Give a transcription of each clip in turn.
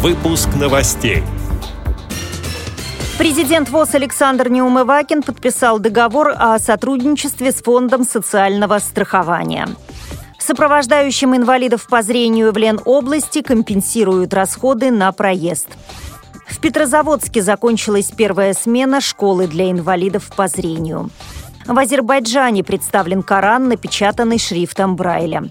Выпуск новостей. Президент ВОЗ Александр Неумывакин подписал договор о сотрудничестве с Фондом социального страхования. Сопровождающим инвалидов по зрению в Ленобласти компенсируют расходы на проезд. В Петрозаводске закончилась первая смена школы для инвалидов по зрению. В Азербайджане представлен Коран, напечатанный шрифтом Брайля.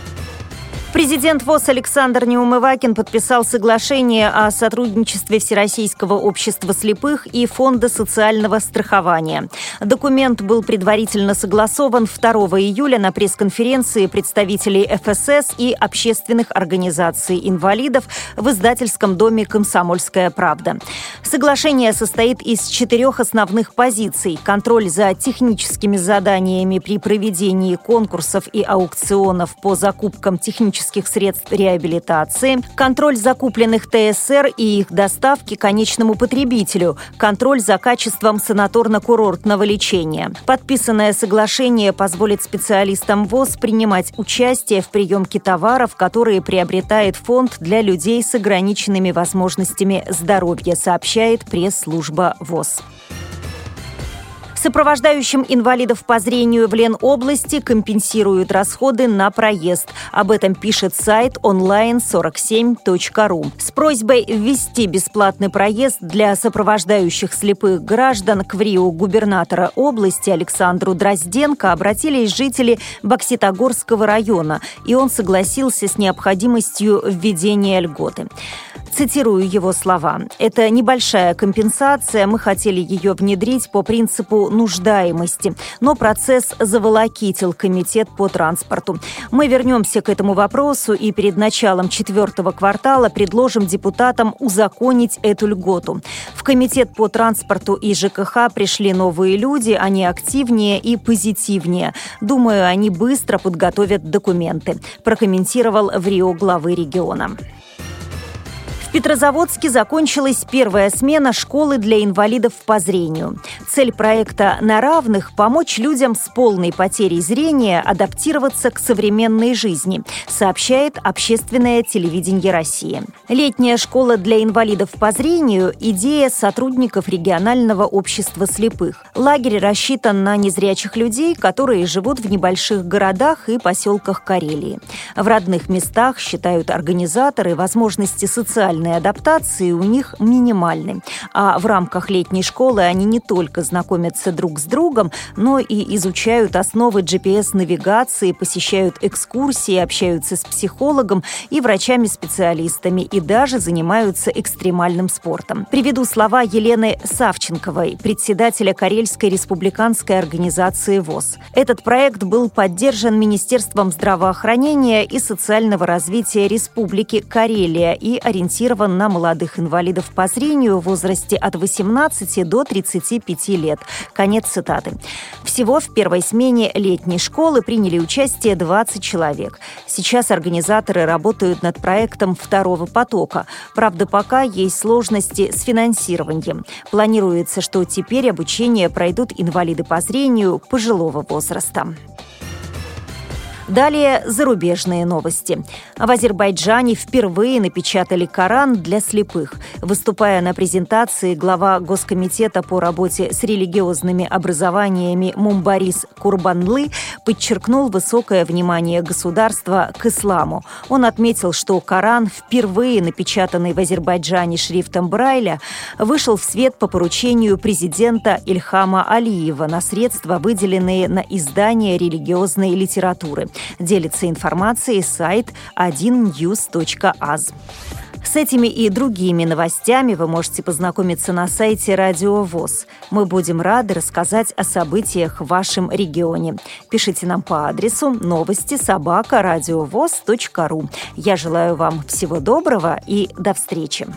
Президент ВОЗ Александр Неумывакин подписал соглашение о сотрудничестве Всероссийского общества слепых и Фонда социального страхования. Документ был предварительно согласован 2 июля на пресс-конференции представителей ФСС и общественных организаций инвалидов в издательском доме «Комсомольская правда». Соглашение состоит из четырех основных позиций. Контроль за техническими заданиями при проведении конкурсов и аукционов по закупкам технических технических средств реабилитации, контроль закупленных ТСР и их доставки конечному потребителю, контроль за качеством санаторно-курортного лечения. Подписанное соглашение позволит специалистам ВОЗ принимать участие в приемке товаров, которые приобретает фонд для людей с ограниченными возможностями здоровья, сообщает пресс-служба ВОЗ. Сопровождающим инвалидов по зрению в Ленобласти компенсируют расходы на проезд. Об этом пишет сайт online47.ru. С просьбой ввести бесплатный проезд для сопровождающих слепых граждан к ВРИО губернатора области Александру Дрозденко обратились жители Бокситогорского района, и он согласился с необходимостью введения льготы. Цитирую его слова. «Это небольшая компенсация, мы хотели ее внедрить по принципу нуждаемости, но процесс заволокитил Комитет по транспорту. Мы вернемся к этому вопросу и перед началом четвертого квартала предложим депутатам узаконить эту льготу. В Комитет по транспорту и ЖКХ пришли новые люди, они активнее и позитивнее. Думаю, они быстро подготовят документы», прокомментировал в Рио главы региона. Петрозаводске закончилась первая смена школы для инвалидов по зрению. Цель проекта «На равных» – помочь людям с полной потерей зрения адаптироваться к современной жизни, сообщает общественное телевидение России. Летняя школа для инвалидов по зрению – идея сотрудников регионального общества слепых. Лагерь рассчитан на незрячих людей, которые живут в небольших городах и поселках Карелии. В родных местах, считают организаторы, возможности социальной социальной адаптации у них минимальны. А в рамках летней школы они не только знакомятся друг с другом, но и изучают основы GPS-навигации, посещают экскурсии, общаются с психологом и врачами-специалистами и даже занимаются экстремальным спортом. Приведу слова Елены Савченковой, председателя Карельской республиканской организации ВОЗ. Этот проект был поддержан Министерством здравоохранения и социального развития Республики Карелия и ориентирован ориентирован на молодых инвалидов по зрению в возрасте от 18 до 35 лет. Конец цитаты. Всего в первой смене летней школы приняли участие 20 человек. Сейчас организаторы работают над проектом второго потока. Правда, пока есть сложности с финансированием. Планируется, что теперь обучение пройдут инвалиды по зрению пожилого возраста. Далее зарубежные новости. В Азербайджане впервые напечатали Коран для слепых. Выступая на презентации, глава Госкомитета по работе с религиозными образованиями Мумбарис Курбанлы подчеркнул высокое внимание государства к исламу. Он отметил, что Коран, впервые напечатанный в Азербайджане шрифтом Брайля, вышел в свет по поручению президента Ильхама Алиева на средства, выделенные на издание религиозной литературы. Делится информацией сайт 1news.az. С этими и другими новостями вы можете познакомиться на сайте Радио ВОЗ. Мы будем рады рассказать о событиях в вашем регионе. Пишите нам по адресу новости собака ру. Я желаю вам всего доброго и до встречи.